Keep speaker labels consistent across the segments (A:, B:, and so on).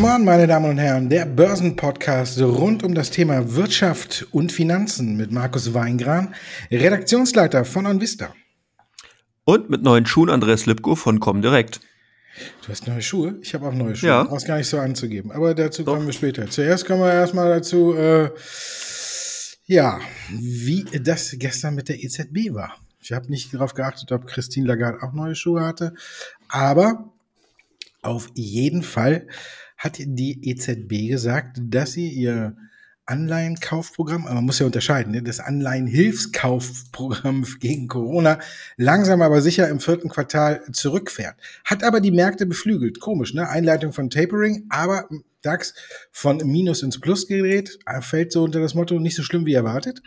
A: Come on, meine Damen und Herren, der Börsenpodcast rund um das Thema Wirtschaft und Finanzen mit Markus Weingran, Redaktionsleiter von OnVista.
B: Und mit neuen Schuhen Andreas Lipko von Comdirect.
A: Du hast neue Schuhe? Ich habe auch neue Schuhe.
B: Ja.
A: Brauchst gar nicht so anzugeben. Aber dazu Doch. kommen wir später. Zuerst kommen wir erstmal dazu, äh, ja, wie das gestern mit der EZB war. Ich habe nicht darauf geachtet, ob Christine Lagarde auch neue Schuhe hatte. Aber auf jeden Fall hat die EZB gesagt, dass sie ihr Anleihenkaufprogramm, aber man muss ja unterscheiden, ne? das Anleihenhilfskaufprogramm gegen Corona langsam aber sicher im vierten Quartal zurückfährt. Hat aber die Märkte beflügelt. Komisch, ne? Einleitung von Tapering, aber DAX von Minus ins Plus gedreht. Fällt so unter das Motto, nicht so schlimm wie erwartet.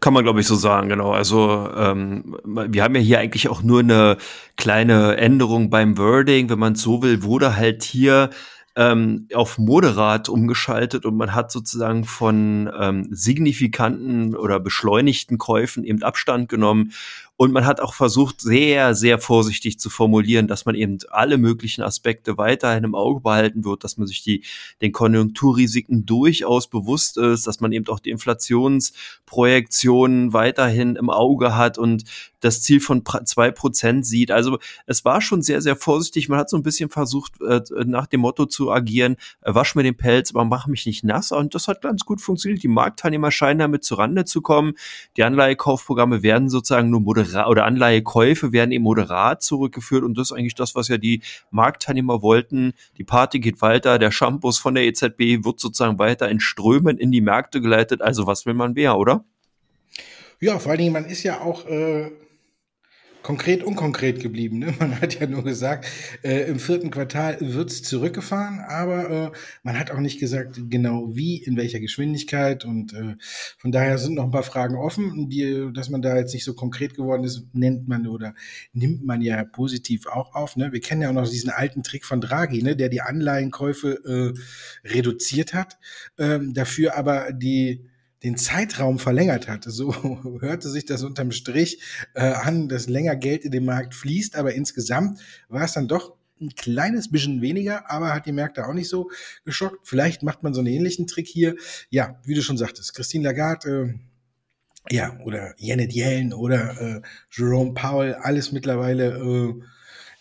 B: Kann man, glaube ich, so sagen, genau. Also ähm, wir haben ja hier eigentlich auch nur eine kleine Änderung beim Wording, wenn man so will, wurde halt hier ähm, auf moderat umgeschaltet und man hat sozusagen von ähm, signifikanten oder beschleunigten Käufen eben Abstand genommen und man hat auch versucht, sehr, sehr vorsichtig zu formulieren, dass man eben alle möglichen Aspekte weiterhin im Auge behalten wird, dass man sich die, den Konjunkturrisiken durchaus bewusst ist, dass man eben auch die Inflationsprojektionen weiterhin im Auge hat und das Ziel von zwei Prozent sieht. Also es war schon sehr, sehr vorsichtig. Man hat so ein bisschen versucht, äh, nach dem Motto zu agieren, äh, wasch mir den Pelz, aber mach mich nicht nass. Und das hat ganz gut funktioniert. Die Marktteilnehmer scheinen damit zurande zu kommen. Die Anleihekaufprogramme werden sozusagen nur moderat oder Anleihekäufe werden eben moderat zurückgeführt und das ist eigentlich das, was ja die Marktteilnehmer wollten. Die Party geht weiter, der Shampoos von der EZB wird sozusagen weiter in Strömen in die Märkte geleitet. Also was will man mehr, oder?
A: Ja, vor allen Dingen, man ist ja auch äh, konkret unkonkret geblieben. Ne? Man hat ja nur gesagt, äh, im vierten Quartal wird's zurückgefahren, aber äh, man hat auch nicht gesagt, genau wie, in welcher Geschwindigkeit. Und äh, von daher sind noch ein paar Fragen offen, die, dass man da jetzt nicht so konkret geworden ist, nennt man oder nimmt man ja positiv auch auf. Ne? Wir kennen ja auch noch diesen alten Trick von Draghi, ne? der die Anleihenkäufe äh, reduziert hat, ähm, dafür aber die den Zeitraum verlängert hatte. So hörte sich das unterm Strich äh, an, dass länger Geld in den Markt fließt, aber insgesamt war es dann doch ein kleines bisschen weniger, aber hat die Märkte auch nicht so geschockt. Vielleicht macht man so einen ähnlichen Trick hier. Ja, wie du schon sagtest, Christine Lagarde, äh, ja, oder Janet Yellen oder äh, Jerome Powell, alles mittlerweile äh,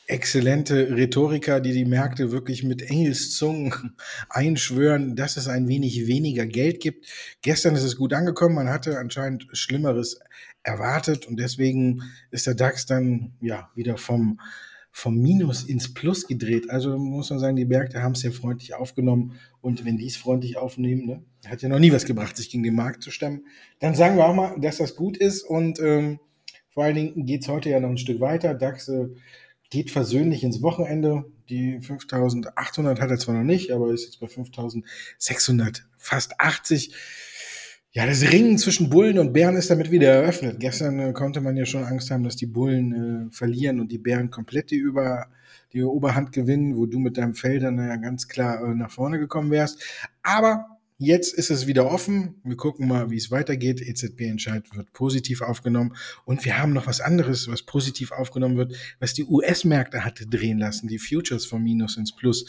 A: exzellente Rhetoriker, die die Märkte wirklich mit Engelszungen einschwören, dass es ein wenig weniger Geld gibt. Gestern ist es gut angekommen, man hatte anscheinend Schlimmeres erwartet und deswegen ist der DAX dann ja wieder vom vom Minus ins Plus gedreht. Also muss man sagen, die Märkte haben es sehr freundlich aufgenommen. Und wenn die es freundlich aufnehmen, ne, hat ja noch nie was gebracht, sich gegen den Markt zu stemmen, dann sagen wir auch mal, dass das gut ist. Und ähm, vor allen Dingen geht es heute ja noch ein Stück weiter. DAX äh, geht versöhnlich ins Wochenende. Die 5800 hat er zwar noch nicht, aber ist jetzt bei 5600, fast 80. Ja, das Ringen zwischen Bullen und Bären ist damit wieder eröffnet. Gestern äh, konnte man ja schon Angst haben, dass die Bullen äh, verlieren und die Bären komplett die, Über, die Oberhand gewinnen, wo du mit deinem Fell dann ja ganz klar äh, nach vorne gekommen wärst. Aber Jetzt ist es wieder offen. Wir gucken mal, wie es weitergeht. EZB-Entscheid wird positiv aufgenommen. Und wir haben noch was anderes, was positiv aufgenommen wird, was die US-Märkte hatte drehen lassen. Die Futures vom Minus ins Plus.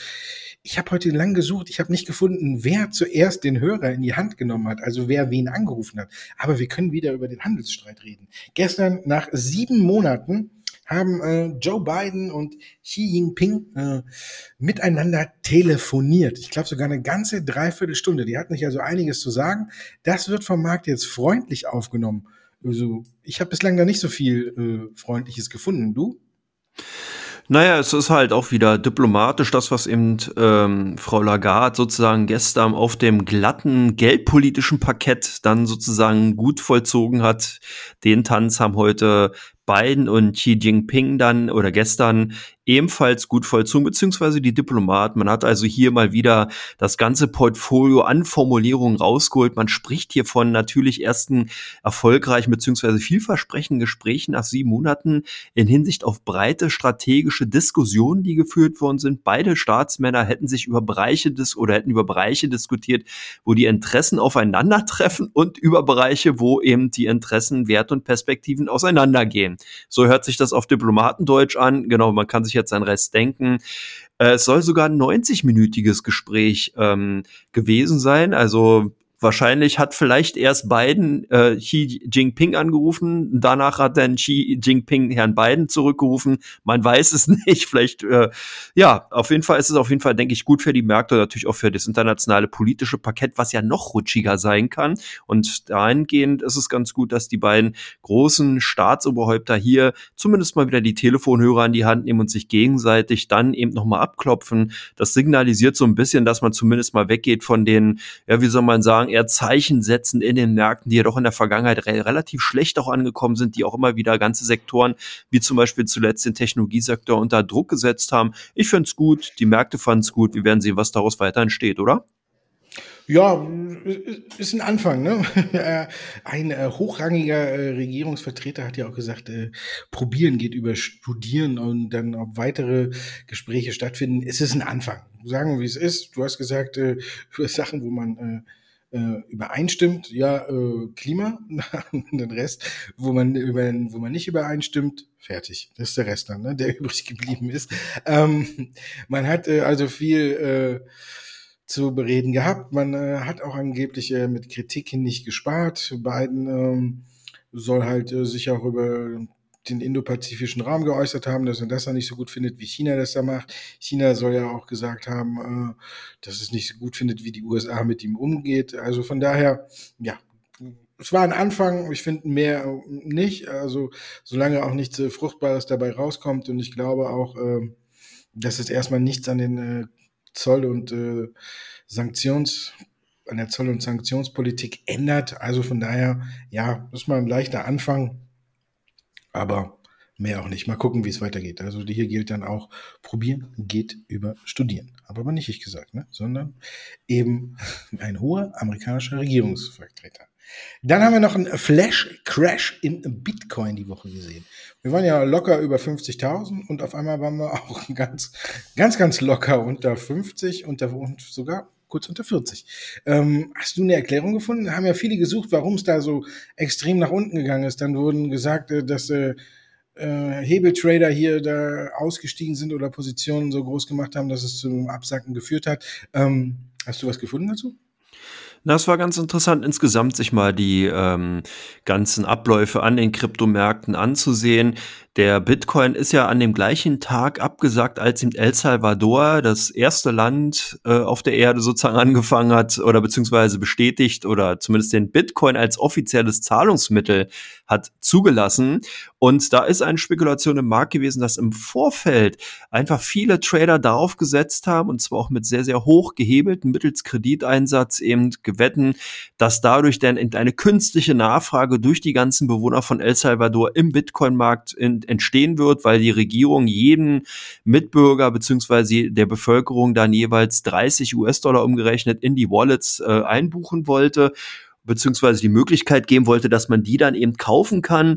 A: Ich habe heute lang gesucht. Ich habe nicht gefunden, wer zuerst den Hörer in die Hand genommen hat. Also wer wen angerufen hat. Aber wir können wieder über den Handelsstreit reden. Gestern nach sieben Monaten haben äh, Joe Biden und Xi Jinping äh, miteinander telefoniert. Ich glaube sogar eine ganze Dreiviertelstunde. Die hatten sich also einiges zu sagen. Das wird vom Markt jetzt freundlich aufgenommen. Also ich habe bislang da nicht so viel äh, Freundliches gefunden. Du?
B: Naja, es ist halt auch wieder diplomatisch, das, was eben ähm, Frau Lagarde sozusagen gestern auf dem glatten geldpolitischen Parkett dann sozusagen gut vollzogen hat. Den Tanz haben heute Biden und Xi Jinping dann oder gestern ebenfalls gut vollzogen, beziehungsweise die Diplomaten. Man hat also hier mal wieder das ganze Portfolio an Formulierungen rausgeholt. Man spricht hier von natürlich ersten erfolgreichen beziehungsweise vielversprechenden Gesprächen nach sieben Monaten in Hinsicht auf breite strategische Diskussionen, die geführt worden sind. Beide Staatsmänner hätten sich über Bereiche des oder hätten über Bereiche diskutiert, wo die Interessen aufeinandertreffen und über Bereiche, wo eben die Interessen, Wert und Perspektiven auseinandergehen. So hört sich das auf Diplomatendeutsch an. Genau, man kann sich jetzt an Rest denken. Äh, es soll sogar ein 90-minütiges Gespräch ähm, gewesen sein. Also Wahrscheinlich hat vielleicht erst Biden äh, Xi Jinping angerufen, danach hat dann Xi Jinping Herrn Biden zurückgerufen. Man weiß es nicht. Vielleicht, äh, ja, auf jeden Fall ist es auf jeden Fall, denke ich, gut für die Märkte und natürlich auch für das internationale politische Parkett, was ja noch rutschiger sein kann. Und dahingehend ist es ganz gut, dass die beiden großen Staatsoberhäupter hier zumindest mal wieder die Telefonhörer an die Hand nehmen und sich gegenseitig dann eben nochmal abklopfen. Das signalisiert so ein bisschen, dass man zumindest mal weggeht von den, ja, wie soll man sagen, sagen, eher Zeichen setzen in den Märkten, die ja doch in der Vergangenheit re relativ schlecht auch angekommen sind, die auch immer wieder ganze Sektoren, wie zum Beispiel zuletzt den Technologiesektor, unter Druck gesetzt haben. Ich finde es gut, die Märkte fanden es gut. Wir werden sehen, was daraus weiter entsteht, oder?
A: Ja, ist ein Anfang. Ne? ein äh, hochrangiger äh, Regierungsvertreter hat ja auch gesagt, äh, probieren geht über studieren und dann ob weitere Gespräche stattfinden. Es ist ein Anfang. Sagen wir, wie es ist. Du hast gesagt, über Sachen, wo man äh, äh, übereinstimmt, ja, äh, Klima, den Rest, wo man, über, wo man nicht übereinstimmt, fertig. Das ist der Rest dann, ne, der übrig geblieben ist. Ähm, man hat äh, also viel äh, zu bereden gehabt. Man äh, hat auch angeblich äh, mit Kritik nicht gespart. Biden ähm, soll halt äh, sich auch über den indopazifischen Raum geäußert haben, dass er das dann nicht so gut findet, wie China das da macht. China soll ja auch gesagt haben, äh, dass es nicht so gut findet, wie die USA mit ihm umgeht. Also von daher, ja, es war ein Anfang, ich finde mehr nicht, also solange auch nichts äh, Fruchtbares dabei rauskommt und ich glaube auch, äh, dass es erstmal nichts an den äh, Zoll- und Sanktions, an der Zoll- und Sanktionspolitik ändert. Also von daher, ja, das ist mal ein leichter Anfang aber mehr auch nicht. Mal gucken, wie es weitergeht. Also hier gilt dann auch, probieren geht über studieren. Aber aber nicht ich gesagt, ne? sondern eben ein hoher amerikanischer Regierungsvertreter. Dann haben wir noch einen Flash-Crash im Bitcoin die Woche gesehen. Wir waren ja locker über 50.000 und auf einmal waren wir auch ganz, ganz, ganz locker unter 50 unter, und sogar kurz unter 40. Ähm, hast du eine Erklärung gefunden? Haben ja viele gesucht, warum es da so extrem nach unten gegangen ist. Dann wurden gesagt, äh, dass äh, äh, Hebeltrader hier da ausgestiegen sind oder Positionen so groß gemacht haben, dass es zum Absacken geführt hat. Ähm, hast du was gefunden dazu?
B: Na, es war ganz interessant, insgesamt sich mal die ähm, ganzen Abläufe an den Kryptomärkten anzusehen. Der Bitcoin ist ja an dem gleichen Tag abgesagt, als in El Salvador, das erste Land äh, auf der Erde sozusagen angefangen hat oder beziehungsweise bestätigt oder zumindest den Bitcoin als offizielles Zahlungsmittel hat zugelassen. Und da ist eine Spekulation im Markt gewesen, dass im Vorfeld einfach viele Trader darauf gesetzt haben, und zwar auch mit sehr, sehr hoch gehebelten mittels Krediteinsatz eben gewetten, dass dadurch dann eine künstliche Nachfrage durch die ganzen Bewohner von El Salvador im Bitcoin-Markt entstehen wird, weil die Regierung jeden Mitbürger beziehungsweise der Bevölkerung dann jeweils 30 US-Dollar umgerechnet in die Wallets äh, einbuchen wollte beziehungsweise die Möglichkeit geben wollte, dass man die dann eben kaufen kann.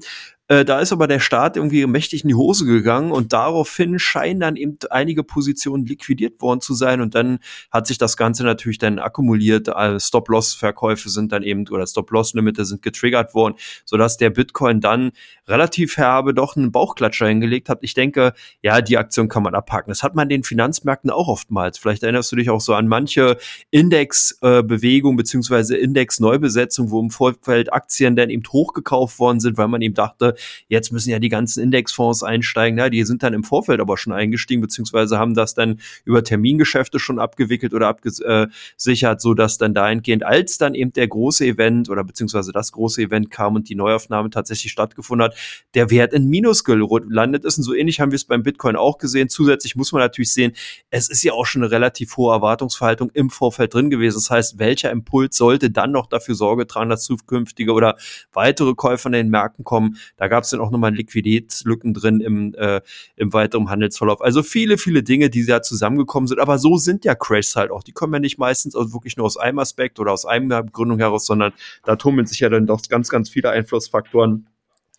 B: Äh, da ist aber der Staat irgendwie mächtig in die Hose gegangen und daraufhin scheinen dann eben einige Positionen liquidiert worden zu sein und dann hat sich das Ganze natürlich dann akkumuliert. Äh, Stop-Loss-Verkäufe sind dann eben oder Stop-Loss-Limite sind getriggert worden, sodass der Bitcoin dann relativ herbe doch einen Bauchklatscher hingelegt hat. Ich denke, ja, die Aktion kann man abhaken. Das hat man den Finanzmärkten auch oftmals. Vielleicht erinnerst du dich auch so an manche Indexbewegung äh, beziehungsweise Index-Neubesetzung, wo im Vorfeld Aktien dann eben hochgekauft worden sind, weil man eben dachte, Jetzt müssen ja die ganzen Indexfonds einsteigen. Ja, die sind dann im Vorfeld aber schon eingestiegen, beziehungsweise haben das dann über Termingeschäfte schon abgewickelt oder abgesichert, so dass dann dahingehend, als dann eben der große Event oder beziehungsweise das große Event kam und die Neuaufnahme tatsächlich stattgefunden hat, der Wert in Minus gelandet ist. Und so ähnlich haben wir es beim Bitcoin auch gesehen. Zusätzlich muss man natürlich sehen, es ist ja auch schon eine relativ hohe Erwartungsverhaltung im Vorfeld drin gewesen. Das heißt, welcher Impuls sollte dann noch dafür Sorge tragen, dass zukünftige oder weitere Käufer in den Märkten kommen? Da gab es dann auch nochmal Liquiditätslücken drin im, äh, im weiteren Handelsverlauf. Also viele, viele Dinge, die da zusammengekommen sind. Aber so sind ja Crashs halt auch. Die kommen ja nicht meistens aus, wirklich nur aus einem Aspekt oder aus einer Begründung heraus, sondern da tummeln sich ja dann doch ganz, ganz viele Einflussfaktoren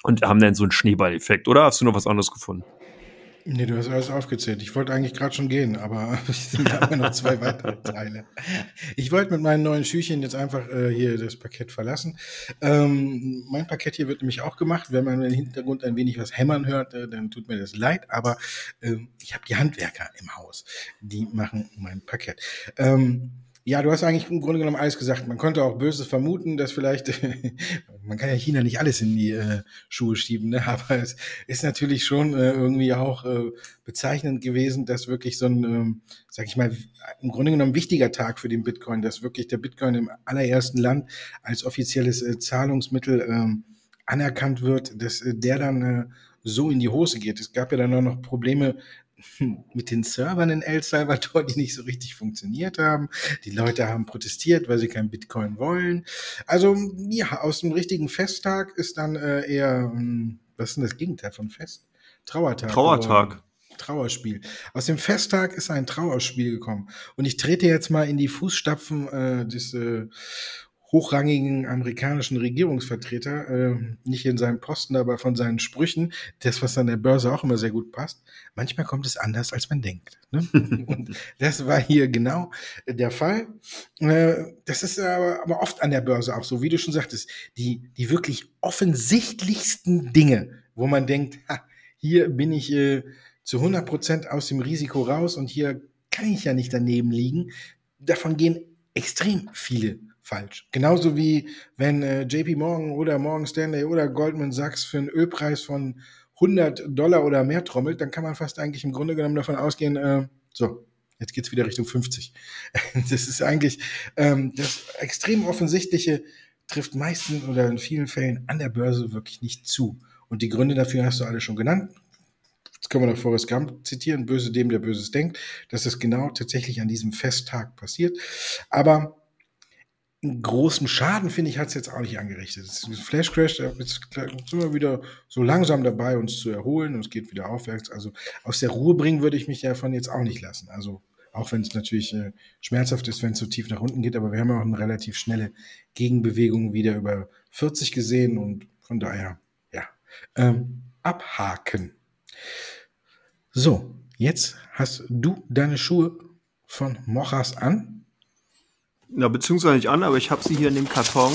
B: und haben dann so einen Schneeballeffekt. Oder hast du noch was anderes gefunden?
A: Nee, du hast alles aufgezählt. Ich wollte eigentlich gerade schon gehen, aber sind aber noch zwei weitere Teile. Ich wollte mit meinen neuen Schüchen jetzt einfach äh, hier das Parkett verlassen. Ähm, mein Parkett hier wird nämlich auch gemacht. Wenn man im Hintergrund ein wenig was hämmern hört, äh, dann tut mir das leid, aber äh, ich habe die Handwerker im Haus. Die machen mein Parkett. Ähm, ja, du hast eigentlich im Grunde genommen alles gesagt. Man konnte auch Böses vermuten, dass vielleicht, man kann ja China nicht alles in die äh, Schuhe schieben, ne? aber es ist natürlich schon äh, irgendwie auch äh, bezeichnend gewesen, dass wirklich so ein, ähm, sag ich mal, im Grunde genommen wichtiger Tag für den Bitcoin, dass wirklich der Bitcoin im allerersten Land als offizielles äh, Zahlungsmittel äh, anerkannt wird, dass äh, der dann äh, so in die Hose geht. Es gab ja dann auch noch Probleme mit den Servern in El Salvador, die nicht so richtig funktioniert haben. Die Leute haben protestiert, weil sie kein Bitcoin wollen. Also ja, aus dem richtigen Festtag ist dann äh, eher, hm, was ist denn das Gegenteil von Fest? Trauertag.
B: Trauertag.
A: Trauerspiel. Aus dem Festtag ist ein Trauerspiel gekommen. Und ich trete jetzt mal in die Fußstapfen äh, des äh, hochrangigen amerikanischen Regierungsvertreter, äh, nicht in seinen Posten, aber von seinen Sprüchen, das, was an der Börse auch immer sehr gut passt. Manchmal kommt es anders, als man denkt. Ne? Und das war hier genau der Fall. Äh, das ist aber, aber oft an der Börse auch so, wie du schon sagtest, die, die wirklich offensichtlichsten Dinge, wo man denkt, ha, hier bin ich äh, zu 100 Prozent aus dem Risiko raus und hier kann ich ja nicht daneben liegen. Davon gehen extrem viele falsch. Genauso wie wenn äh, JP Morgan oder Morgan Stanley oder Goldman Sachs für einen Ölpreis von 100 Dollar oder mehr trommelt, dann kann man fast eigentlich im Grunde genommen davon ausgehen, äh, so, jetzt geht's wieder Richtung 50. das ist eigentlich ähm, das extrem offensichtliche trifft meistens oder in vielen Fällen an der Börse wirklich nicht zu. Und die Gründe dafür hast du alle schon genannt. Jetzt können wir noch Forrest Gump zitieren, böse dem, der Böses denkt, dass es genau tatsächlich an diesem Festtag passiert. Aber einen großen Schaden, finde ich, hat es jetzt auch nicht angerichtet. Flash Crash, da sind wir wieder so langsam dabei, uns zu erholen und es geht wieder aufwärts. Also aus der Ruhe bringen würde ich mich davon jetzt auch nicht lassen. Also auch wenn es natürlich äh, schmerzhaft ist, wenn es so tief nach unten geht, aber wir haben auch eine relativ schnelle Gegenbewegung wieder über 40 gesehen und von daher, ja, ähm, abhaken. So, jetzt hast du deine Schuhe von Mochas an.
B: Ja, beziehungsweise nicht an, aber ich habe sie hier in dem Karton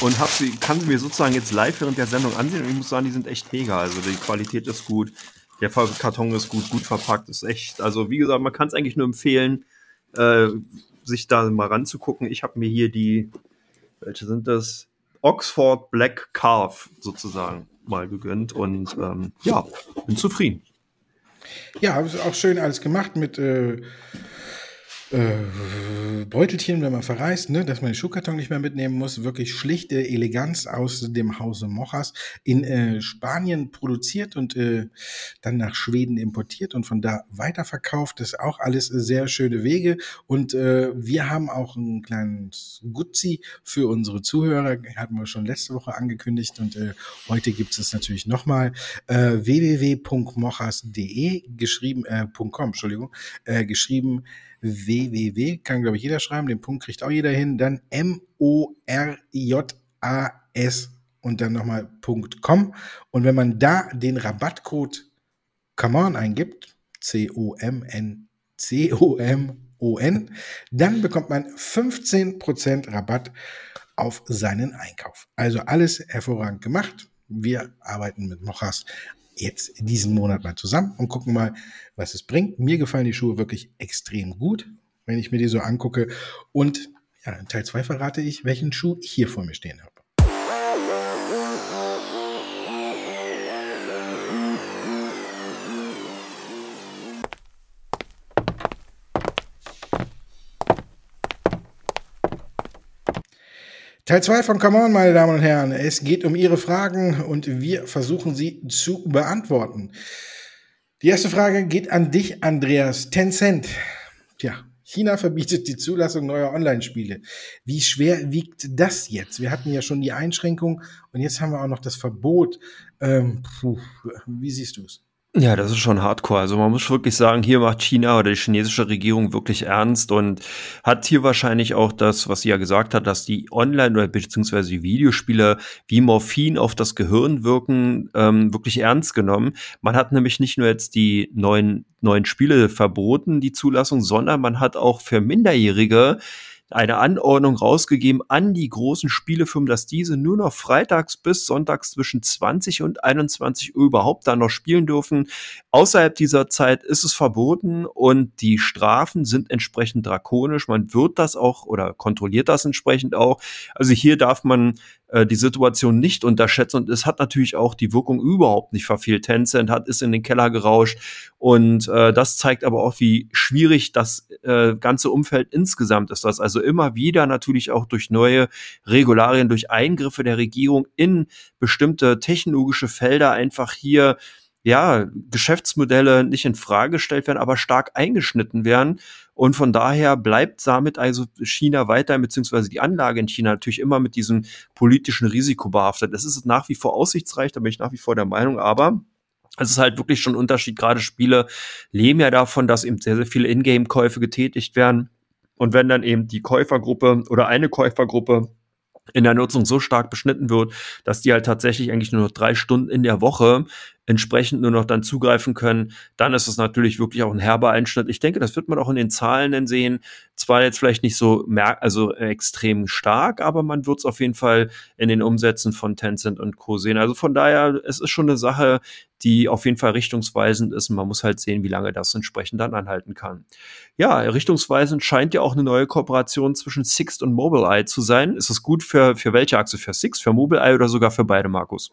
B: und hab sie, kann sie mir sozusagen jetzt live während der Sendung ansehen und ich muss sagen, die sind echt mega. Also die Qualität ist gut, der Karton ist gut, gut verpackt, ist echt. Also wie gesagt, man kann es eigentlich nur empfehlen, äh, sich da mal ranzugucken. Ich habe mir hier die, welche sind das? Oxford Black Calf sozusagen mal gegönnt und ähm, ja, bin zufrieden.
A: Ja, ist auch schön alles gemacht mit äh, äh, Beutelchen, wenn man verreist, ne, dass man den Schuhkarton nicht mehr mitnehmen muss. Wirklich schlichte Eleganz aus dem Hause Mochas in äh, Spanien produziert und äh, dann nach Schweden importiert und von da weiterverkauft. Das ist auch alles sehr schöne Wege. Und äh, wir haben auch ein kleines Gutzi für unsere Zuhörer. Hatten wir schon letzte Woche angekündigt und äh, heute gibt es natürlich nochmal äh, www.mochas.de geschrieben, äh, .com, Entschuldigung, geschrieben www, kann glaube ich jeder schreiben, den Punkt kriegt auch jeder hin, dann M-O-R-J-A-S und dann nochmal .com. Und wenn man da den Rabattcode Come On eingibt, C-O-M-N, C-O-M-O-N, dann bekommt man 15% Rabatt auf seinen Einkauf. Also alles hervorragend gemacht. Wir arbeiten mit Mochas jetzt diesen Monat mal zusammen und gucken mal, was es bringt. Mir gefallen die Schuhe wirklich extrem gut, wenn ich mir die so angucke. Und ja, in Teil 2 verrate ich, welchen Schuh ich hier vor mir stehen habe. Teil 2 von Come On, meine Damen und Herren. Es geht um Ihre Fragen und wir versuchen sie zu beantworten. Die erste Frage geht an dich, Andreas. Tencent. Tja, China verbietet die Zulassung neuer Online-Spiele. Wie schwer wiegt das jetzt? Wir hatten ja schon die Einschränkung und jetzt haben wir auch noch das Verbot. Ähm, puh, wie siehst du es?
B: Ja, das ist schon hardcore. Also man muss wirklich sagen, hier macht China oder die chinesische Regierung wirklich ernst und hat hier wahrscheinlich auch das, was sie ja gesagt hat, dass die Online- oder beziehungsweise die Videospiele wie Morphin auf das Gehirn wirken, ähm, wirklich ernst genommen. Man hat nämlich nicht nur jetzt die neuen, neuen Spiele verboten, die Zulassung, sondern man hat auch für Minderjährige eine Anordnung rausgegeben an die großen Spielefirmen, dass diese nur noch freitags bis sonntags zwischen 20 und 21 Uhr überhaupt da noch spielen dürfen. Außerhalb dieser Zeit ist es verboten und die Strafen sind entsprechend drakonisch. Man wird das auch oder kontrolliert das entsprechend auch. Also hier darf man äh, die Situation nicht unterschätzen und es hat natürlich auch die Wirkung überhaupt nicht verfehlt. Tencent hat ist in den Keller gerauscht und äh, das zeigt aber auch, wie schwierig das äh, ganze Umfeld insgesamt ist. Das also immer wieder natürlich auch durch neue Regularien, durch Eingriffe der Regierung in bestimmte technologische Felder einfach hier ja, Geschäftsmodelle nicht in Frage gestellt werden, aber stark eingeschnitten werden. Und von daher bleibt damit also China weiter, beziehungsweise die Anlage in China natürlich immer mit diesem politischen Risiko behaftet. Das ist nach wie vor aussichtsreich, da bin ich nach wie vor der Meinung, aber es ist halt wirklich schon ein Unterschied. Gerade Spiele leben ja davon, dass eben sehr, sehr viele Ingame-Käufe getätigt werden. Und wenn dann eben die Käufergruppe oder eine Käufergruppe in der Nutzung so stark beschnitten wird, dass die halt tatsächlich eigentlich nur noch drei Stunden in der Woche entsprechend nur noch dann zugreifen können, dann ist es natürlich wirklich auch ein herber Einschnitt. Ich denke, das wird man auch in den Zahlen dann sehen. Zwar jetzt vielleicht nicht so merk also extrem stark, aber man wird es auf jeden Fall in den Umsätzen von Tencent und Co. sehen. Also von daher, es ist schon eine Sache, die auf jeden Fall richtungsweisend ist. Und man muss halt sehen, wie lange das entsprechend dann anhalten kann. Ja, richtungsweisend scheint ja auch eine neue Kooperation zwischen Sixt und Mobileye zu sein. Ist es gut für, für welche Achse? Für Sixt, für Mobileye oder sogar für beide, Markus?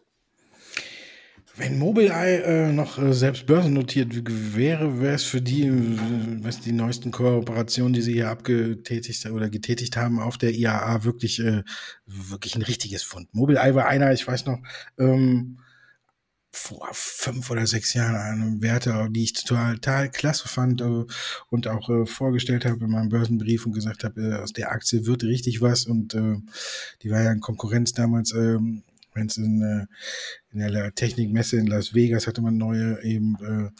A: Wenn Mobileye äh, noch äh, selbst börsennotiert wäre, wäre es für die, äh, was die neuesten Kooperationen, die sie hier abgetätigt oder getätigt haben auf der IAA, wirklich, äh, wirklich ein richtiges Fund. Mobileye war einer, ich weiß noch, ähm, vor fünf oder sechs Jahren eine Werte, die ich total, total klasse fand äh, und auch äh, vorgestellt habe in meinem Börsenbrief und gesagt habe, äh, aus der Aktie wird richtig was und äh, die war ja in Konkurrenz damals ähm, wenn es in, äh, in der Technikmesse in Las Vegas hatte man neue eben äh,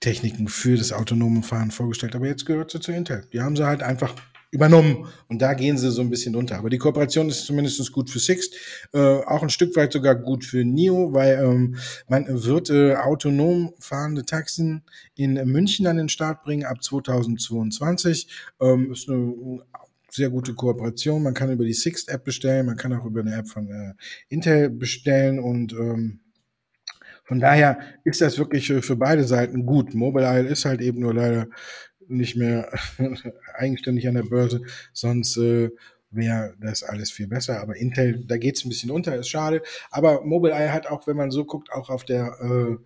A: Techniken für das autonome Fahren vorgestellt. Aber jetzt gehört sie zu Intel. Die haben sie halt einfach übernommen und da gehen sie so ein bisschen unter. Aber die Kooperation ist zumindest gut für Sixt, äh, auch ein Stück weit sogar gut für NIO, weil ähm, man wird äh, autonom fahrende Taxen in München an den Start bringen ab 2022. Ähm, ist eine sehr gute Kooperation. Man kann über die Sixt-App bestellen, man kann auch über eine App von äh, Intel bestellen und ähm, von daher ist das wirklich für, für beide Seiten gut. Mobile ist halt eben nur leider nicht mehr eigenständig an der Börse, sonst äh, wäre das alles viel besser. Aber Intel, da geht es ein bisschen unter, ist schade. Aber Mobileye hat auch, wenn man so guckt, auch auf der äh,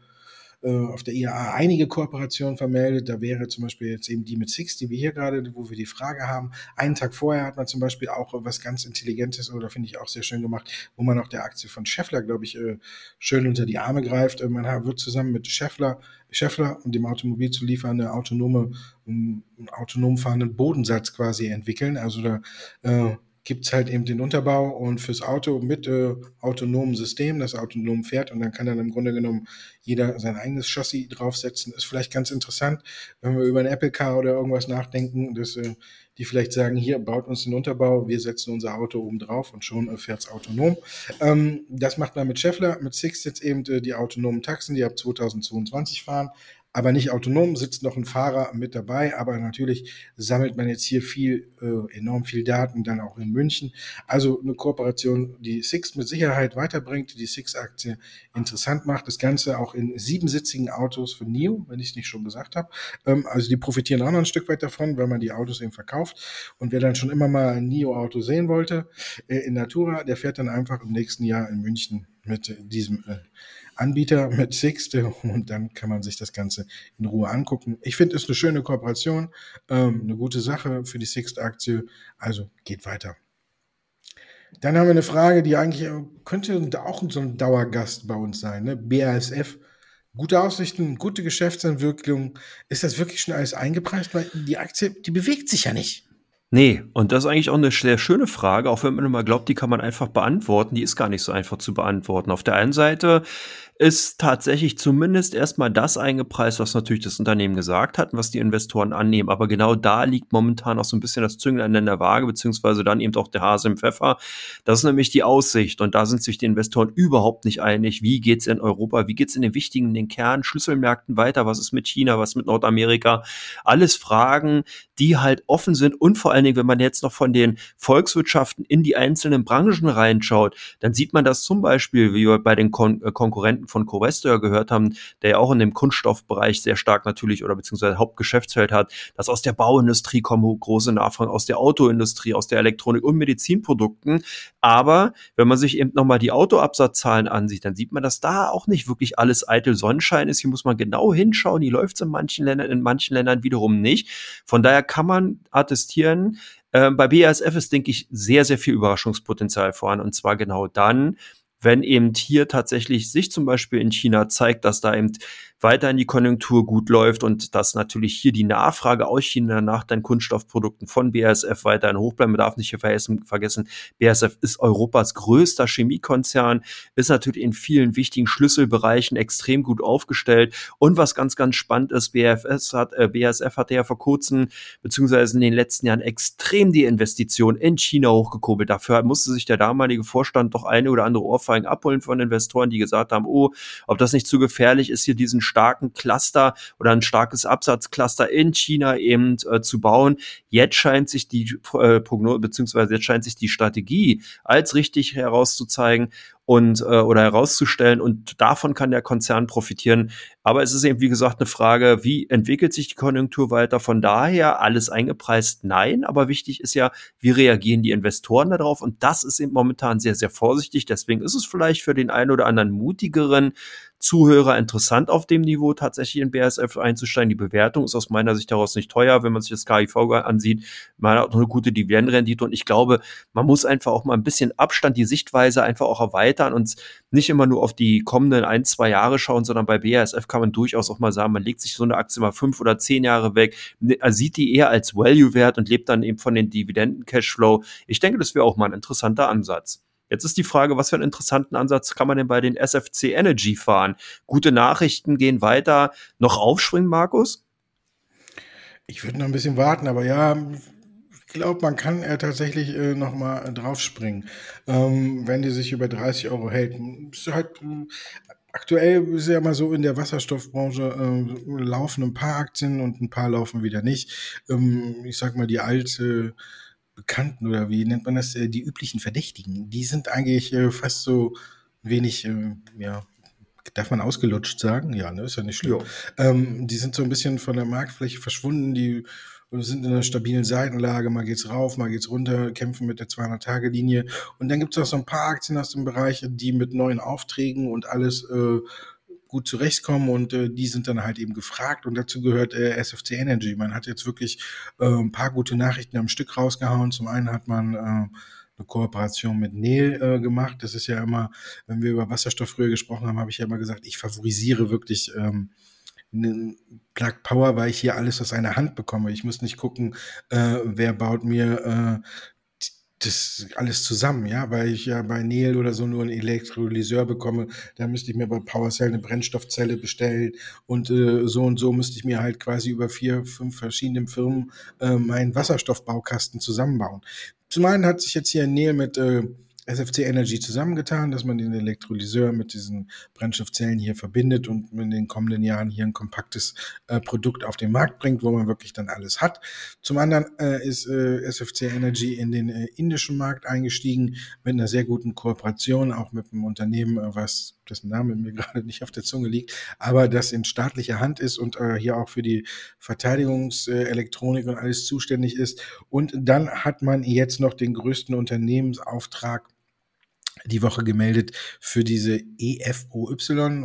A: auf der IAA einige Kooperationen vermeldet. Da wäre zum Beispiel jetzt eben die mit Six, die wir hier gerade, wo wir die Frage haben. Einen Tag vorher hat man zum Beispiel auch was ganz Intelligentes oder finde ich auch sehr schön gemacht, wo man auch der Aktie von Scheffler, glaube ich, äh, schön unter die Arme greift. Äh, man wird zusammen mit Scheffler, Scheffler und dem Automobilzulieferer eine autonome, einen autonom fahrenden Bodensatz quasi entwickeln. Also da äh, gibt es halt eben den Unterbau und fürs Auto mit äh, autonomem System, das autonom fährt und dann kann dann im Grunde genommen jeder sein eigenes Chassis draufsetzen. Ist vielleicht ganz interessant, wenn wir über ein Apple Car oder irgendwas nachdenken, dass äh, die vielleicht sagen, hier baut uns den Unterbau, wir setzen unser Auto oben drauf und schon äh, fährt es autonom. Ähm, das macht man mit Scheffler, mit Six jetzt eben äh, die autonomen Taxen, die ab 2022 fahren aber nicht autonom, sitzt noch ein Fahrer mit dabei, aber natürlich sammelt man jetzt hier viel, äh, enorm viel Daten, dann auch in München. Also eine Kooperation, die Six mit Sicherheit weiterbringt, die Six-Aktie interessant macht. Das Ganze auch in siebensitzigen Autos für NIO, wenn ich es nicht schon gesagt habe. Ähm, also die profitieren auch noch ein Stück weit davon, weil man die Autos eben verkauft. Und wer dann schon immer mal ein NIO-Auto sehen wollte äh, in Natura, der fährt dann einfach im nächsten Jahr in München mit diesem äh, Anbieter mit Sixte und dann kann man sich das Ganze in Ruhe angucken. Ich finde, es eine schöne Kooperation, ähm, eine gute Sache für die Sixt-Aktie. Also geht weiter. Dann haben wir eine Frage, die eigentlich äh, könnte auch so ein Dauergast bei uns sein. Ne? BASF, gute Aussichten, gute Geschäftsentwicklung. Ist das wirklich schon alles eingepreist? Weil die Aktie, die bewegt sich ja nicht.
B: Nee, und das ist eigentlich auch eine sehr schöne Frage, auch wenn man immer glaubt, die kann man einfach beantworten. Die ist gar nicht so einfach zu beantworten. Auf der einen Seite ist tatsächlich zumindest erstmal das eingepreist, was natürlich das Unternehmen gesagt hat und was die Investoren annehmen. Aber genau da liegt momentan auch so ein bisschen das Zünglein in der Waage, beziehungsweise dann eben auch der Hase im Pfeffer. Das ist nämlich die Aussicht. Und da sind sich die Investoren überhaupt nicht einig. Wie geht's in Europa? Wie geht's in den wichtigen, den Kern, Schlüsselmärkten weiter? Was ist mit China? Was mit Nordamerika? Alles Fragen, die halt offen sind. Und vor allen Dingen, wenn man jetzt noch von den Volkswirtschaften in die einzelnen Branchen reinschaut, dann sieht man das zum Beispiel, wie bei den Kon äh, Konkurrenten von Covestro ja gehört haben, der ja auch in dem Kunststoffbereich sehr stark natürlich oder beziehungsweise Hauptgeschäftsfeld hat, dass aus der Bauindustrie kommen große Nachfragen, aus der Autoindustrie, aus der Elektronik und Medizinprodukten. Aber wenn man sich eben nochmal die Autoabsatzzahlen ansieht, dann sieht man, dass da auch nicht wirklich alles eitel Sonnenschein ist. Hier muss man genau hinschauen. Die läuft es in manchen Ländern, in manchen Ländern wiederum nicht. Von daher kann man attestieren, äh, bei BASF ist, denke ich, sehr, sehr viel Überraschungspotenzial vorhanden. Und zwar genau dann, wenn eben hier tatsächlich sich zum Beispiel in China zeigt, dass da eben weiterhin die Konjunktur gut läuft und dass natürlich hier die Nachfrage aus China nach den Kunststoffprodukten von BASF weiterhin hoch bleibt. Man darf nicht vergessen, BASF ist Europas größter Chemiekonzern, ist natürlich in vielen wichtigen Schlüsselbereichen extrem gut aufgestellt. Und was ganz, ganz spannend ist, BASF hat, äh, BASF hatte ja vor kurzem, beziehungsweise in den letzten Jahren extrem die Investition in China hochgekurbelt. Dafür musste sich der damalige Vorstand doch eine oder andere Ohrfeigen abholen von Investoren, die gesagt haben, oh, ob das nicht zu gefährlich ist, hier diesen starken Cluster oder ein starkes Absatzcluster in China eben äh, zu bauen. Jetzt scheint sich die äh, Prognose, beziehungsweise jetzt scheint sich die Strategie als richtig herauszuzeigen und äh, oder herauszustellen und davon kann der Konzern profitieren. Aber es ist eben wie gesagt eine Frage, wie entwickelt sich die Konjunktur weiter? Von daher alles eingepreist, nein. Aber wichtig ist ja, wie reagieren die Investoren darauf? Und das ist eben momentan sehr sehr vorsichtig. Deswegen ist es vielleicht für den einen oder anderen mutigeren Zuhörer interessant auf dem Niveau tatsächlich in BASF einzusteigen. Die Bewertung ist aus meiner Sicht heraus nicht teuer, wenn man sich das KIV ansieht. Man hat auch eine gute Dividendenrendite und ich glaube, man muss einfach auch mal ein bisschen Abstand, die Sichtweise einfach auch erweitern und nicht immer nur auf die kommenden ein, zwei Jahre schauen, sondern bei BASF kann man durchaus auch mal sagen, man legt sich so eine Aktie mal fünf oder zehn Jahre weg, ne, sieht die eher als Value-Wert und lebt dann eben von den Dividenden-Cashflow. Ich denke, das wäre auch mal ein interessanter Ansatz. Jetzt ist die Frage, was für einen interessanten Ansatz kann man denn bei den SFC Energy fahren? Gute Nachrichten gehen weiter. Noch aufspringen, Markus?
A: Ich würde noch ein bisschen warten, aber ja, ich glaube, man kann äh, tatsächlich äh, noch mal äh, draufspringen, ähm, wenn die sich über 30 Euro hält. Ist halt, äh, aktuell ist ja mal so in der Wasserstoffbranche äh, laufen ein paar Aktien und ein paar laufen wieder nicht. Ähm, ich sag mal, die alte Bekannten oder wie nennt man das, äh, die üblichen Verdächtigen, die sind eigentlich äh, fast so wenig, äh, ja, darf man ausgelutscht sagen? Ja, ne, ist ja nicht schlimm. Ähm, die sind so ein bisschen von der Marktfläche verschwunden, die sind in einer stabilen Seitenlage, mal geht's rauf, mal geht's runter, kämpfen mit der 200-Tage-Linie. Und dann gibt's auch so ein paar Aktien aus dem Bereich, die mit neuen Aufträgen und alles äh, gut zurechtkommen und äh, die sind dann halt eben gefragt und dazu gehört äh, SFC Energy. Man hat jetzt wirklich äh, ein paar gute Nachrichten am Stück rausgehauen. Zum einen hat man äh, eine Kooperation mit Nel äh, gemacht. Das ist ja immer, wenn wir über Wasserstoff früher gesprochen haben, habe ich ja immer gesagt, ich favorisiere wirklich ähm, Plug Power, weil ich hier alles aus einer Hand bekomme. Ich muss nicht gucken, äh, wer baut mir äh, das alles zusammen, ja, weil ich ja bei Neil oder so nur einen Elektrolyseur bekomme, da müsste ich mir bei PowerCell eine Brennstoffzelle bestellen und äh, so und so müsste ich mir halt quasi über vier, fünf verschiedene Firmen äh, meinen Wasserstoffbaukasten zusammenbauen. Zum einen hat sich jetzt hier Neil mit äh, SFC Energy zusammengetan, dass man den Elektrolyseur mit diesen Brennstoffzellen hier verbindet und in den kommenden Jahren hier ein kompaktes äh, Produkt auf den Markt bringt, wo man wirklich dann alles hat. Zum anderen äh, ist äh, SFC Energy in den äh, indischen Markt eingestiegen mit einer sehr guten Kooperation, auch mit einem Unternehmen, äh, was dessen Name mir gerade nicht auf der Zunge liegt, aber das in staatlicher Hand ist und äh, hier auch für die Verteidigungselektronik und alles zuständig ist. Und dann hat man jetzt noch den größten Unternehmensauftrag die Woche gemeldet für diese EFOY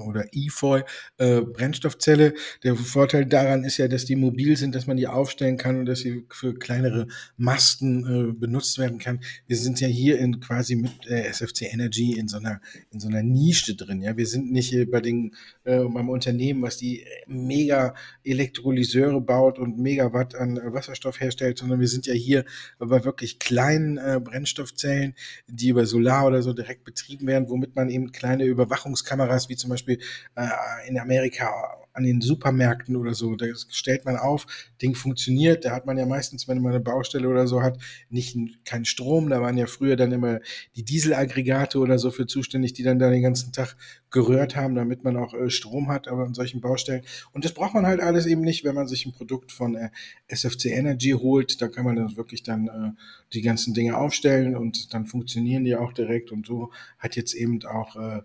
A: oder EFOY äh, Brennstoffzelle. Der Vorteil daran ist ja, dass die mobil sind, dass man die aufstellen kann und dass sie für kleinere Masten äh, benutzt werden kann. Wir sind ja hier in quasi mit äh, SFC Energy in so einer in so einer Nische drin. Ja, wir sind nicht äh, bei den äh, beim Unternehmen, was die mega Elektrolyseure baut und Megawatt an Wasserstoff herstellt, sondern wir sind ja hier bei wirklich kleinen äh, Brennstoffzellen, die über Solar oder so direkt betrieben werden, womit man eben kleine Überwachungskameras, wie zum Beispiel äh, in Amerika an den Supermärkten oder so, da stellt man auf, Ding funktioniert, da hat man ja meistens, wenn man eine Baustelle oder so hat, nicht keinen Strom, da waren ja früher dann immer die Dieselaggregate oder so für zuständig, die dann da den ganzen Tag gerührt haben, damit man auch äh, Strom hat, aber an solchen Baustellen. Und das braucht man halt alles eben nicht, wenn man sich ein Produkt von äh, SFC Energy holt, da kann man dann wirklich dann äh, die ganzen Dinge aufstellen und dann funktionieren die auch direkt. Und so hat jetzt eben auch äh,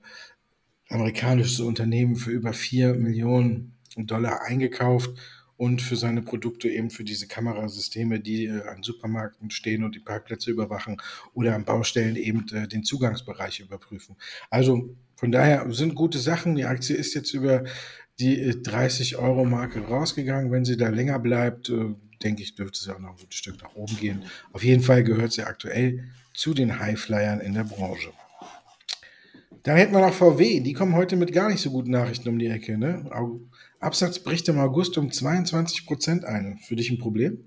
A: amerikanisches Unternehmen für über vier Millionen Dollar eingekauft und für seine Produkte eben für diese Kamerasysteme, die äh, an Supermärkten stehen und die Parkplätze überwachen oder an Baustellen eben äh, den Zugangsbereich überprüfen. Also von daher sind gute Sachen. Die Aktie ist jetzt über die 30-Euro-Marke äh, rausgegangen. Wenn sie da länger bleibt, denke ich, dürfte ja auch noch ein gutes Stück nach oben gehen. Auf jeden Fall gehört sie aktuell zu den Highflyern in der Branche. Dann hätten wir noch VW, die kommen heute mit gar nicht so guten Nachrichten um die Ecke. Ne? Absatz bricht im August um 22 Prozent ein. Für dich ein Problem?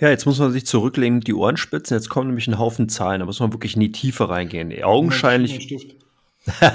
B: Ja, jetzt muss man sich zurücklegen, die Ohren spitzen. Jetzt kommen nämlich ein Haufen Zahlen. Da muss man wirklich in die Tiefe reingehen. Augenscheinlich.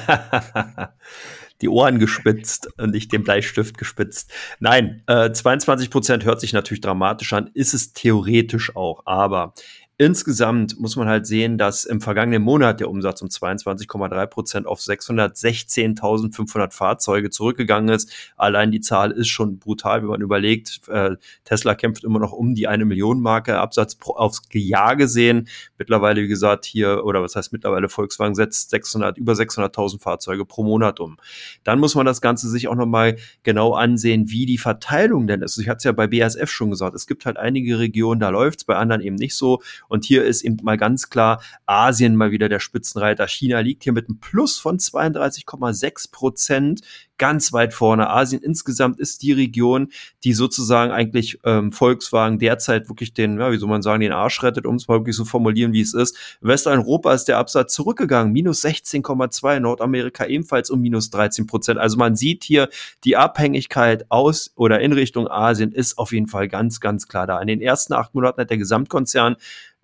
B: die Ohren gespitzt und nicht den Bleistift gespitzt. Nein, äh, 22 Prozent hört sich natürlich dramatisch an, ist es theoretisch auch, aber Insgesamt muss man halt sehen, dass im vergangenen Monat der Umsatz um 22,3 Prozent auf 616.500 Fahrzeuge zurückgegangen ist. Allein die Zahl ist schon brutal, wenn man überlegt, äh, Tesla kämpft immer noch um die eine Million Marke Absatz aufs Jahr gesehen. Mittlerweile, wie gesagt, hier, oder was heißt mittlerweile, Volkswagen setzt 600, über 600.000 Fahrzeuge pro Monat um. Dann muss man das Ganze sich auch nochmal genau ansehen, wie die Verteilung denn ist. Ich hatte es ja bei BASF schon gesagt, es gibt halt einige Regionen, da läuft's, bei anderen eben nicht so. Und hier ist eben mal ganz klar Asien mal wieder der Spitzenreiter. China liegt hier mit einem Plus von 32,6 Prozent ganz weit vorne. Asien insgesamt ist die Region, die sozusagen eigentlich ähm, Volkswagen derzeit wirklich den, ja, wie soll man sagen, den Arsch rettet, um es mal wirklich so formulieren, wie es ist. Westeuropa ist der Absatz zurückgegangen, minus 16,2, Nordamerika ebenfalls um minus 13 Prozent. Also man sieht hier, die Abhängigkeit aus oder in Richtung Asien ist auf jeden Fall ganz, ganz klar da. In den ersten acht Monaten hat der Gesamtkonzern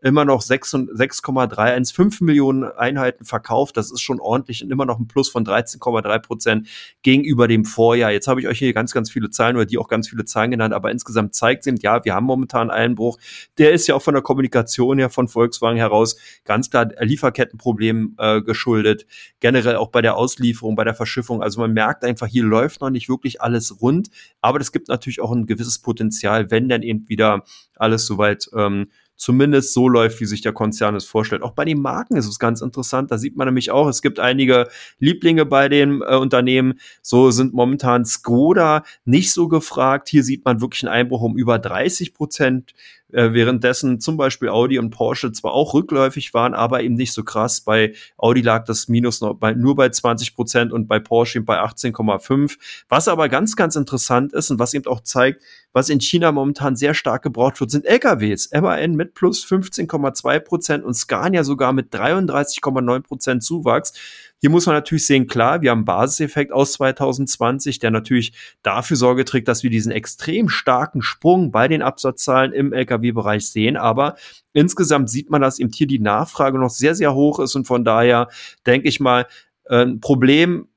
B: immer noch 6,315 Millionen Einheiten verkauft. Das ist schon ordentlich und immer noch ein Plus von 13,3 Prozent gegenüber dem Vorjahr. Jetzt habe ich euch hier ganz, ganz viele Zahlen oder die auch ganz viele Zahlen genannt, aber insgesamt zeigt es ja, wir haben momentan einen Einbruch. Der ist ja auch von der Kommunikation her von Volkswagen heraus ganz klar Lieferkettenproblemen äh, geschuldet. Generell auch bei der Auslieferung, bei der Verschiffung. Also man merkt einfach, hier läuft noch nicht wirklich alles rund, aber es gibt natürlich auch ein gewisses Potenzial, wenn dann eben wieder alles soweit ähm, zumindest so läuft, wie sich der Konzern es vorstellt. Auch bei den Marken ist es ganz interessant. Da sieht man nämlich auch, es gibt einige Lieblinge bei den äh, Unternehmen. So sind momentan Skoda nicht so gefragt. Hier sieht man wirklich einen Einbruch um über 30 Prozent äh, währenddessen zum Beispiel Audi und Porsche zwar auch rückläufig waren, aber eben nicht so krass. Bei Audi lag das Minus noch bei, nur bei 20 Prozent und bei Porsche bei 18,5. Was aber ganz, ganz interessant ist und was eben auch zeigt, was in China momentan sehr stark gebraucht wird, sind LKWs. MAN mit plus 15,2 Prozent und Scania sogar mit 33,9 Prozent Zuwachs. Hier muss man natürlich sehen, klar, wir haben einen Basiseffekt aus 2020, der natürlich dafür Sorge trägt, dass wir diesen extrem starken Sprung bei den Absatzzahlen im Lkw-Bereich sehen. Aber insgesamt sieht man, dass eben hier die Nachfrage noch sehr, sehr hoch ist und von daher denke ich mal, ein Problem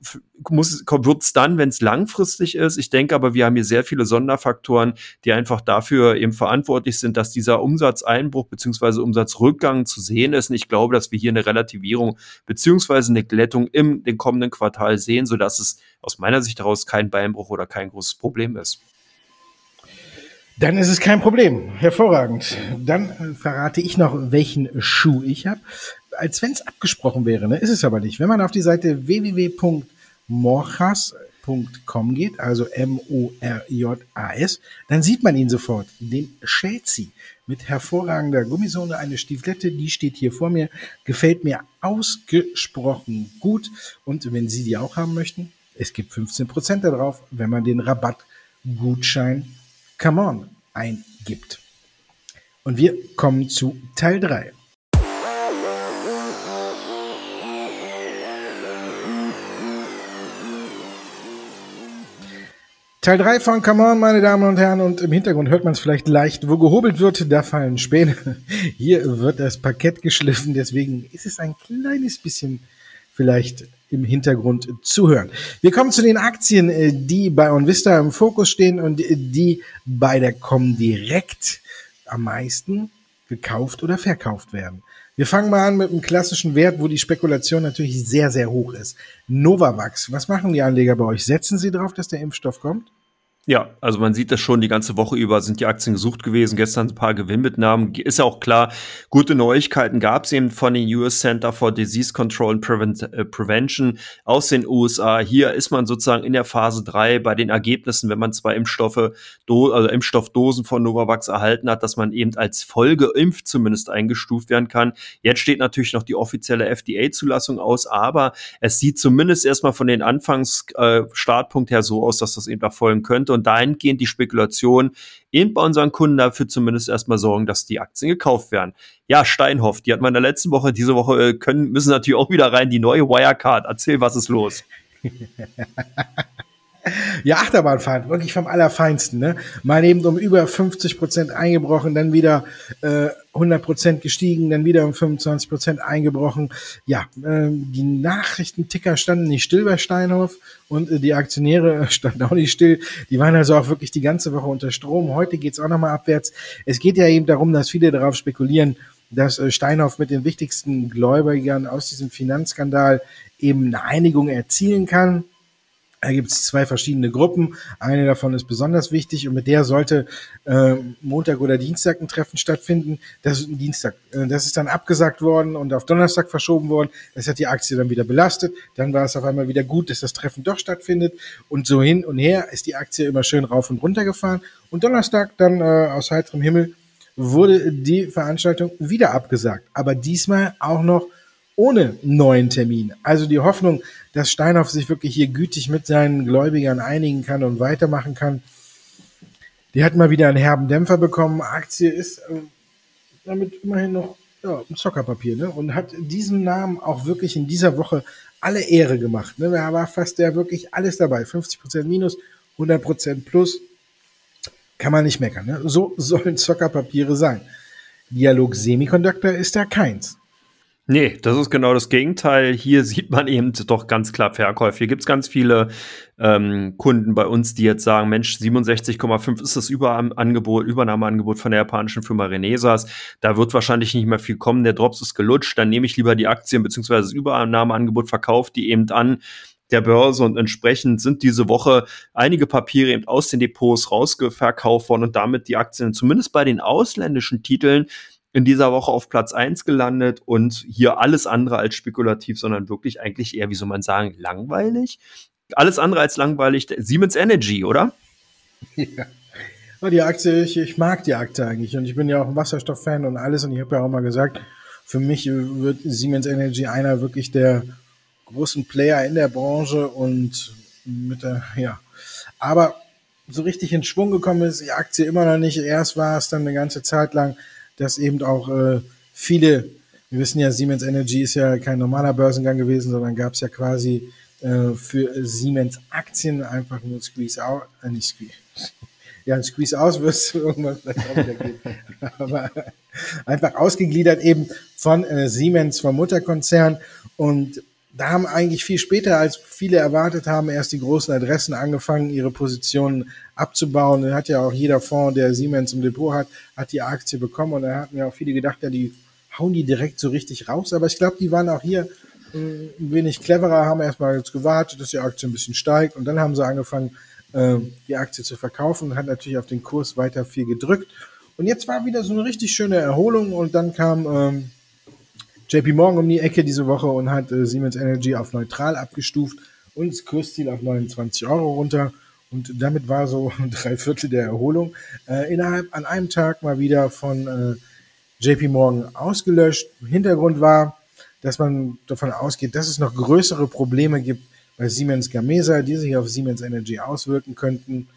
B: wird es dann, wenn es langfristig ist. Ich denke aber, wir haben hier sehr viele Sonderfaktoren, die einfach dafür eben verantwortlich sind, dass dieser Umsatzeinbruch beziehungsweise Umsatzrückgang zu sehen ist. Und ich glaube, dass wir hier eine Relativierung beziehungsweise eine Glättung im den kommenden Quartal sehen, sodass es aus meiner Sicht daraus kein Beinbruch oder kein großes Problem ist.
A: Dann ist es kein Problem. Hervorragend. Dann äh, verrate ich noch, welchen Schuh ich habe als wenn es abgesprochen wäre. Ne? Ist es aber nicht. Wenn man auf die Seite www.morjas.com geht, also M-O-R-J-A-S, dann sieht man ihn sofort, den Chelsea mit hervorragender Gummisohle, eine Stieflette, die steht hier vor mir, gefällt mir ausgesprochen gut. Und wenn Sie die auch haben möchten, es gibt 15% darauf, wenn man den Rabattgutschein Come On eingibt. Und wir kommen zu Teil 3. Teil 3 von Come On, meine Damen und Herren, und im Hintergrund hört man es vielleicht leicht, wo gehobelt wird, da fallen Späne. Hier wird das Parkett geschliffen, deswegen ist es ein kleines bisschen vielleicht im Hintergrund zu hören. Wir kommen zu den Aktien, äh, die bei OnVista im Fokus stehen und die bei der Comdirect am meisten gekauft oder verkauft werden. Wir fangen mal an mit einem klassischen Wert, wo die Spekulation natürlich sehr, sehr hoch ist. Novavax. Was machen die Anleger bei euch? Setzen sie darauf, dass der Impfstoff kommt?
B: Ja, also man sieht das schon die ganze Woche über sind die Aktien gesucht gewesen. Gestern ein paar Gewinnmitnahmen. Ist ja auch klar, gute Neuigkeiten gab es eben von den US Center for Disease Control and Prevent äh, Prevention aus den USA. Hier ist man sozusagen in der Phase 3 bei den Ergebnissen, wenn man zwei Impfstoffe, Do also Impfstoffdosen von Novavax erhalten hat, dass man eben als Folge impft zumindest eingestuft werden kann. Jetzt steht natürlich noch die offizielle FDA-Zulassung aus, aber es sieht zumindest erstmal von den Anfangsstartpunkt äh, her so aus, dass das eben erfolgen könnte und dahingehend die Spekulation eben bei unseren Kunden dafür zumindest erstmal sorgen, dass die Aktien gekauft werden. Ja, Steinhoff, die hat man in der letzten Woche, diese Woche äh, können, müssen natürlich auch wieder rein, die neue Wirecard. Erzähl, was ist los?
A: Ja, Achterbahnfahren, wirklich vom Allerfeinsten. Ne? Mal eben um über 50 Prozent eingebrochen, dann wieder äh, 100 Prozent gestiegen, dann wieder um 25 Prozent eingebrochen. Ja, äh, die Nachrichtenticker standen nicht still bei Steinhoff und äh, die Aktionäre standen auch nicht still. Die waren also auch wirklich die ganze Woche unter Strom. Heute geht's auch nochmal abwärts. Es geht ja eben darum, dass viele darauf spekulieren, dass äh, Steinhoff mit den wichtigsten Gläubigern aus diesem Finanzskandal eben eine Einigung erzielen kann da gibt es zwei verschiedene Gruppen. Eine davon ist besonders wichtig und mit der sollte äh, Montag oder Dienstag ein Treffen stattfinden. Das ist ein Dienstag. Äh, das ist dann abgesagt worden und auf Donnerstag verschoben worden. Das hat die Aktie dann wieder belastet. Dann war es auf einmal wieder gut, dass das Treffen doch stattfindet. Und so hin und her ist die Aktie immer schön rauf und runter gefahren. Und Donnerstag dann äh, aus heiterem Himmel wurde die Veranstaltung wieder abgesagt. Aber diesmal auch noch ohne neuen Termin. Also die Hoffnung, dass Steinhoff sich wirklich hier gütig mit seinen Gläubigern einigen kann und weitermachen kann, die hat mal wieder einen herben Dämpfer bekommen. Aktie ist äh, damit immerhin noch ja, ein Zockerpapier ne? und hat diesem Namen auch wirklich in dieser Woche alle Ehre gemacht. Ne? Da war fast der wirklich alles dabei. 50% minus, 100% plus. Kann man nicht meckern. Ne? So sollen Zockerpapiere sein. Dialog Semiconductor ist da keins.
B: Nee, das ist genau das Gegenteil. Hier sieht man eben doch ganz klar Verkäufe. Hier gibt's ganz viele ähm, Kunden bei uns, die jetzt sagen, Mensch, 67,5 ist das Überangebot, Übernahmeangebot von der japanischen Firma Renesas. Da wird wahrscheinlich nicht mehr viel kommen. Der Drops ist gelutscht. Dann nehme ich lieber die Aktien beziehungsweise das Übernahmeangebot verkauft, die eben an der Börse und entsprechend sind diese Woche einige Papiere eben aus den Depots rausverkauft worden und damit die Aktien zumindest bei den ausländischen Titeln in dieser Woche auf Platz eins gelandet und hier alles andere als spekulativ, sondern wirklich eigentlich eher, wie soll man sagen, langweilig. Alles andere als langweilig. Siemens Energy, oder?
A: Ja. Die Aktie, ich, ich mag die Aktie eigentlich und ich bin ja auch ein Wasserstofffan und alles und ich habe ja auch mal gesagt, für mich wird Siemens Energy einer wirklich der großen Player in der Branche und mit der, ja. Aber so richtig in Schwung gekommen ist die Aktie immer noch nicht. Erst war es dann eine ganze Zeit lang dass eben auch äh, viele, wir wissen ja, Siemens Energy ist ja kein normaler Börsengang gewesen, sondern gab es ja quasi äh, für Siemens Aktien einfach nur Squeeze out, äh, nicht Squeeze, ja, ein Squeeze aus wirst du irgendwann vielleicht auch wieder gehen. Aber einfach ausgegliedert eben von äh, Siemens, vom Mutterkonzern und da haben eigentlich viel später, als viele erwartet haben, erst die großen Adressen angefangen, ihre Positionen abzubauen. Dann hat ja auch jeder Fonds, der Siemens im Depot hat, hat die Aktie bekommen. Und da hatten ja auch viele gedacht, ja, die hauen die direkt so richtig raus. Aber ich glaube, die waren auch hier äh, ein wenig cleverer, haben erstmal jetzt gewartet, dass die Aktie ein bisschen steigt. Und dann haben sie angefangen, äh, die Aktie zu verkaufen und hat natürlich auf den Kurs weiter viel gedrückt. Und jetzt war wieder so eine richtig schöne Erholung und dann kam ähm, JP Morgan um die Ecke diese Woche und hat äh, Siemens Energy auf neutral abgestuft und das Kursziel auf 29 Euro runter. Und damit war so drei Viertel der Erholung äh, innerhalb an einem Tag mal wieder von äh, JP Morgan ausgelöscht. Hintergrund war, dass man davon ausgeht, dass es noch größere Probleme gibt bei Siemens Gamesa, die sich auf Siemens Energy auswirken könnten.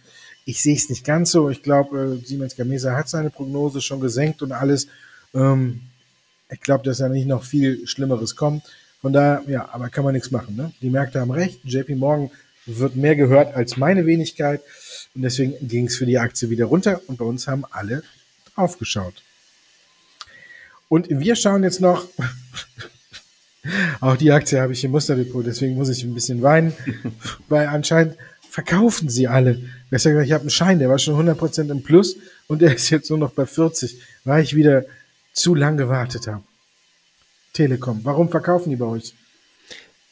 A: Ich sehe es nicht ganz so. Ich glaube, äh, Siemens Gamesa hat seine Prognose schon gesenkt und alles. Ähm, ich glaube, dass da nicht noch viel Schlimmeres kommt. Von daher, ja, aber kann man nichts machen. Ne? Die Märkte haben recht. JP Morgan wird mehr gehört als meine Wenigkeit. Und deswegen ging es für die Aktie wieder runter und bei uns haben alle draufgeschaut. Und wir schauen jetzt noch, auch die Aktie habe ich im Musterdepot, deswegen muss ich ein bisschen weinen, weil anscheinend verkaufen sie alle. Besser gesagt, ich habe einen Schein, der war schon 100% im Plus und der ist jetzt nur noch bei 40, weil ich wieder zu lang gewartet habe. Telekom, warum verkaufen die bei euch?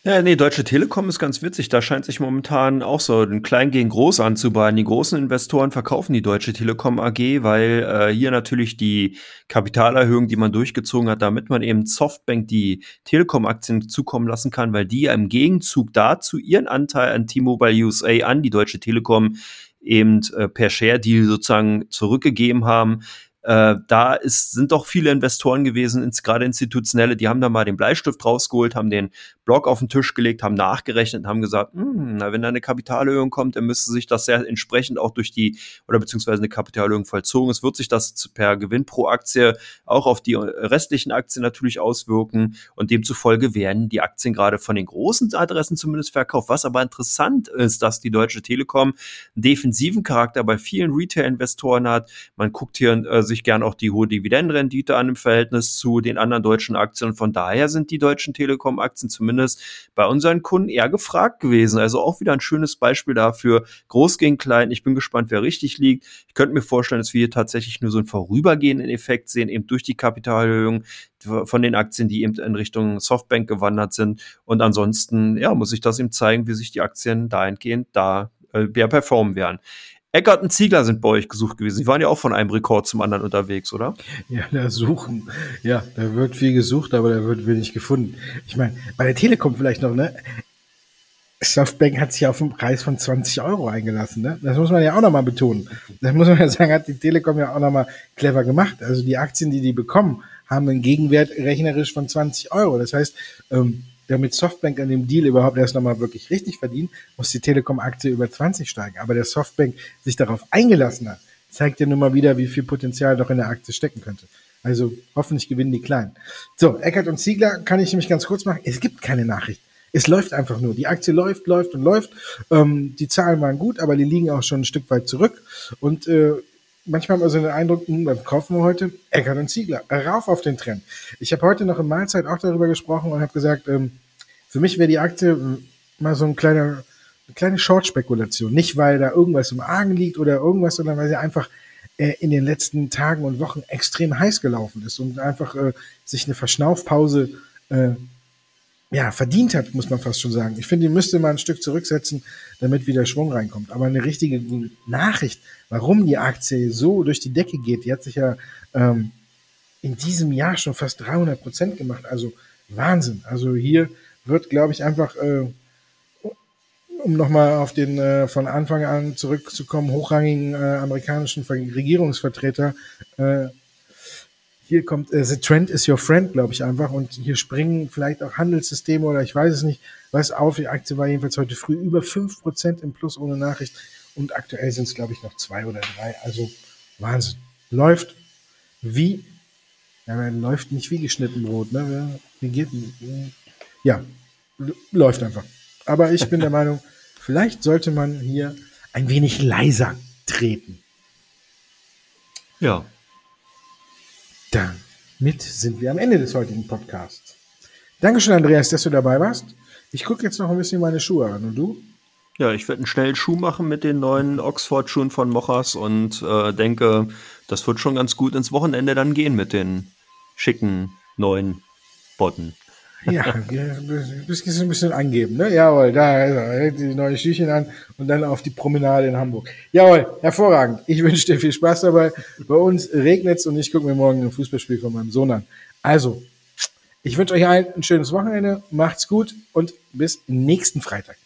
B: Ja, nee, Deutsche Telekom ist ganz witzig. Da scheint sich momentan auch so ein Klein gegen Groß anzubahnen. Die großen Investoren verkaufen die Deutsche Telekom AG, weil äh, hier natürlich die Kapitalerhöhung, die man durchgezogen hat, damit man eben Softbank die Telekom-Aktien zukommen lassen kann, weil die im Gegenzug dazu ihren Anteil an T-Mobile USA an die Deutsche Telekom eben äh, per Share-Deal sozusagen zurückgegeben haben. Äh, da ist, sind doch viele Investoren gewesen, ins, gerade institutionelle, die haben da mal den Bleistift rausgeholt, haben den Block auf den Tisch gelegt, haben nachgerechnet und haben gesagt, hm, na, wenn da eine Kapitalerhöhung kommt, dann müsste sich das sehr entsprechend auch durch die, oder beziehungsweise eine Kapitalerhöhung vollzogen ist, wird sich das per Gewinn pro Aktie auch auf die restlichen Aktien natürlich auswirken und demzufolge werden die Aktien gerade von den großen Adressen zumindest verkauft. Was aber interessant ist, dass die Deutsche Telekom einen defensiven Charakter bei vielen Retail-Investoren hat. Man guckt hier äh, sich gern auch die hohe Dividendenrendite an im Verhältnis zu den anderen deutschen Aktien. Von daher sind die deutschen Telekom-Aktien zumindest zumindest bei unseren Kunden eher gefragt gewesen. Also auch wieder ein schönes Beispiel dafür. Groß gegen klein. Ich bin gespannt, wer richtig liegt. Ich könnte mir vorstellen, dass wir hier tatsächlich nur so einen vorübergehenden Effekt sehen, eben durch die Kapitalerhöhung von den Aktien, die eben in Richtung Softbank gewandert sind. Und ansonsten, ja, muss ich das eben zeigen, wie sich die Aktien dahingehend da äh, performen werden. Eckert und Ziegler sind bei euch gesucht gewesen. Sie waren ja auch von einem Rekord zum anderen unterwegs, oder?
A: Ja, da suchen. Ja, da wird viel gesucht, aber da wird wenig gefunden. Ich meine, bei der Telekom vielleicht noch, ne? Softbank hat sich auf einen Preis von 20 Euro eingelassen, ne? Das muss man ja auch nochmal betonen. Das muss man ja sagen, hat die Telekom ja auch nochmal clever gemacht. Also die Aktien, die die bekommen, haben einen Gegenwert rechnerisch von 20 Euro. Das heißt, ähm, damit Softbank an dem Deal überhaupt erst nochmal wirklich richtig verdient, muss die Telekom-Aktie über 20 steigen. Aber der Softbank sich darauf eingelassen hat, zeigt ja nun mal wieder, wie viel Potenzial doch in der Aktie stecken könnte. Also hoffentlich gewinnen die Kleinen. So, Eckert und Ziegler kann ich nämlich ganz kurz machen. Es gibt keine Nachricht. Es läuft einfach nur. Die Aktie läuft, läuft und läuft. Ähm, die Zahlen waren gut, aber die liegen auch schon ein Stück weit zurück. Und äh, manchmal wir so den Eindruck, hm, was kaufen wir heute? Eckert und Ziegler, rauf auf den Trend. Ich habe heute noch in Mahlzeit auch darüber gesprochen und habe gesagt, ähm, für mich wäre die Aktie hm, mal so ein kleiner, eine kleine Short-Spekulation. Nicht, weil da irgendwas im Argen liegt oder irgendwas, sondern weil sie einfach äh, in den letzten Tagen und Wochen extrem heiß gelaufen ist und einfach äh, sich eine Verschnaufpause äh, ja, verdient hat, muss man fast schon sagen. Ich finde, die müsste mal ein Stück zurücksetzen, damit wieder Schwung reinkommt. Aber eine richtige Nachricht, warum die Aktie so durch die Decke geht, die hat sich ja ähm, in diesem Jahr schon fast 300 Prozent gemacht. Also Wahnsinn. Also hier wird, glaube ich, einfach, äh, um nochmal auf den äh, von Anfang an zurückzukommen, hochrangigen äh, amerikanischen Regierungsvertreter äh, hier kommt äh, The Trend is your friend, glaube ich einfach. Und hier springen vielleicht auch Handelssysteme oder ich weiß es nicht, was auf. Die Aktie war jedenfalls heute früh über 5% im Plus ohne Nachricht. Und aktuell sind es, glaube ich, noch zwei oder drei. Also Wahnsinn. Läuft wie, ja, läuft nicht wie geschnitten Brot, ne? Wie geht, ja, läuft einfach. Aber ich bin der Meinung, vielleicht sollte man hier ein wenig leiser treten.
B: Ja,
A: damit sind wir am Ende des heutigen Podcasts. Dankeschön, Andreas, dass du dabei warst. Ich gucke jetzt noch ein bisschen meine Schuhe an. Und du?
B: Ja, ich werde einen schnellen Schuh machen mit den neuen Oxford-Schuhen von Mochas und äh, denke, das wird schon ganz gut ins Wochenende dann gehen mit den schicken neuen Botten.
A: Ja, ein bisschen, ein bisschen angeben, ne? Jawohl, da ist er. Die neue Schüchen an und dann auf die Promenade in Hamburg. Jawohl, hervorragend. Ich wünsche dir viel Spaß dabei. Bei uns regnet es und ich gucke mir morgen ein Fußballspiel von meinem Sohn an. Also, ich wünsche euch allen ein schönes Wochenende. Macht's gut und bis nächsten Freitag.